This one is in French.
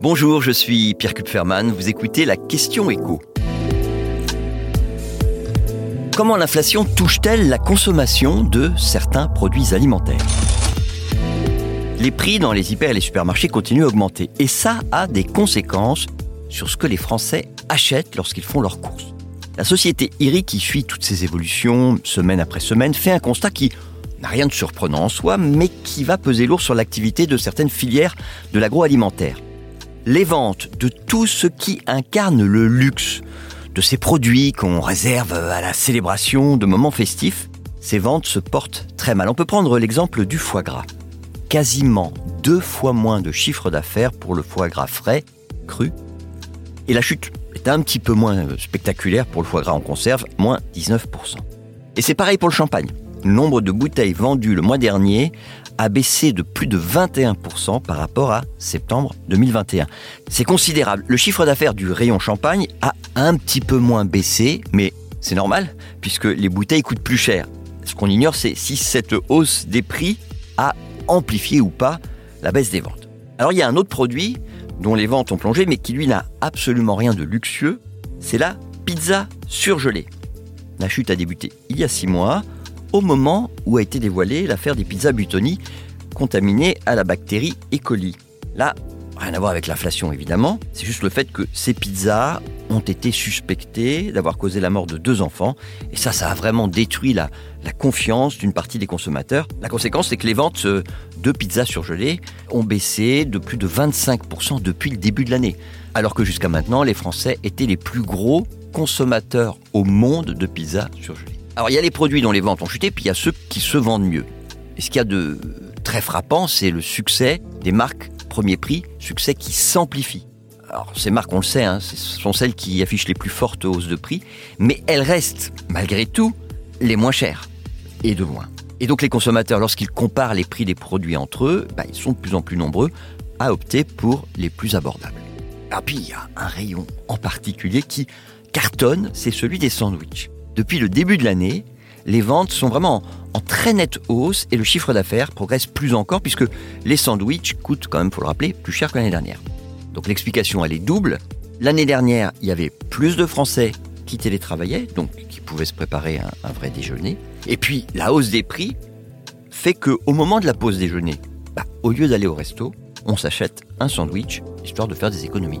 Bonjour, je suis Pierre Kupferman, vous écoutez la question écho. Comment l'inflation touche-t-elle la consommation de certains produits alimentaires? Les prix dans les hyper et les supermarchés continuent à augmenter et ça a des conséquences sur ce que les Français achètent lorsqu'ils font leurs courses. La société IRI qui suit toutes ces évolutions semaine après semaine fait un constat qui n'a rien de surprenant en soi, mais qui va peser lourd sur l'activité de certaines filières de l'agroalimentaire les ventes de tout ce qui incarne le luxe, de ces produits qu'on réserve à la célébration de moments festifs, ces ventes se portent très mal. On peut prendre l'exemple du foie gras. Quasiment deux fois moins de chiffre d'affaires pour le foie gras frais, cru. Et la chute est un petit peu moins spectaculaire pour le foie gras en conserve, moins 19%. Et c'est pareil pour le champagne. Le nombre de bouteilles vendues le mois dernier a baissé de plus de 21% par rapport à septembre 2021. C'est considérable. Le chiffre d'affaires du rayon champagne a un petit peu moins baissé, mais c'est normal, puisque les bouteilles coûtent plus cher. Ce qu'on ignore, c'est si cette hausse des prix a amplifié ou pas la baisse des ventes. Alors il y a un autre produit dont les ventes ont plongé, mais qui lui n'a absolument rien de luxueux, c'est la pizza surgelée. La chute a débuté il y a six mois au moment où a été dévoilée l'affaire des pizzas Butoni contaminées à la bactérie E. coli. Là, rien à voir avec l'inflation évidemment, c'est juste le fait que ces pizzas ont été suspectées d'avoir causé la mort de deux enfants, et ça, ça a vraiment détruit la, confiance d'une partie des consommateurs. La conséquence, c'est que les ventes euh, de pizzas surgelées ont baissé de plus de 25% depuis le début de l'année, alors que jusqu'à maintenant, les Français étaient les plus gros consommateurs au monde de pizzas surgelées. Alors il y a les produits dont les ventes ont chuté, puis il y a ceux qui se vendent mieux. Et ce qu'il y a de très frappant, c'est le succès des marques premier prix, succès qui s'amplifie. Alors ces marques, on le sait, hein, ce sont celles qui affichent les plus fortes hausses de prix, mais elles restent, malgré tout, les moins chères, et de loin. Et donc les consommateurs, lorsqu'ils comparent les prix des produits entre eux, bah, ils sont de plus en plus nombreux à opter pour les plus abordables. Et puis il y a un rayon en particulier qui cartonne, c'est celui des sandwichs. Depuis le début de l'année, les ventes sont vraiment en très nette hausse et le chiffre d'affaires progresse plus encore puisque les sandwichs coûtent quand même, faut le rappeler, plus cher que l'année dernière. Donc l'explication, elle est double. L'année dernière, il y avait plus de Français qui télétravaillaient, donc qui pouvaient se préparer un, vrai déjeuner. Et puis la hausse des prix fait qu'au moment de la pause déjeuner, bah, au lieu d'aller au resto, on s'achète un sandwich histoire de faire des économies.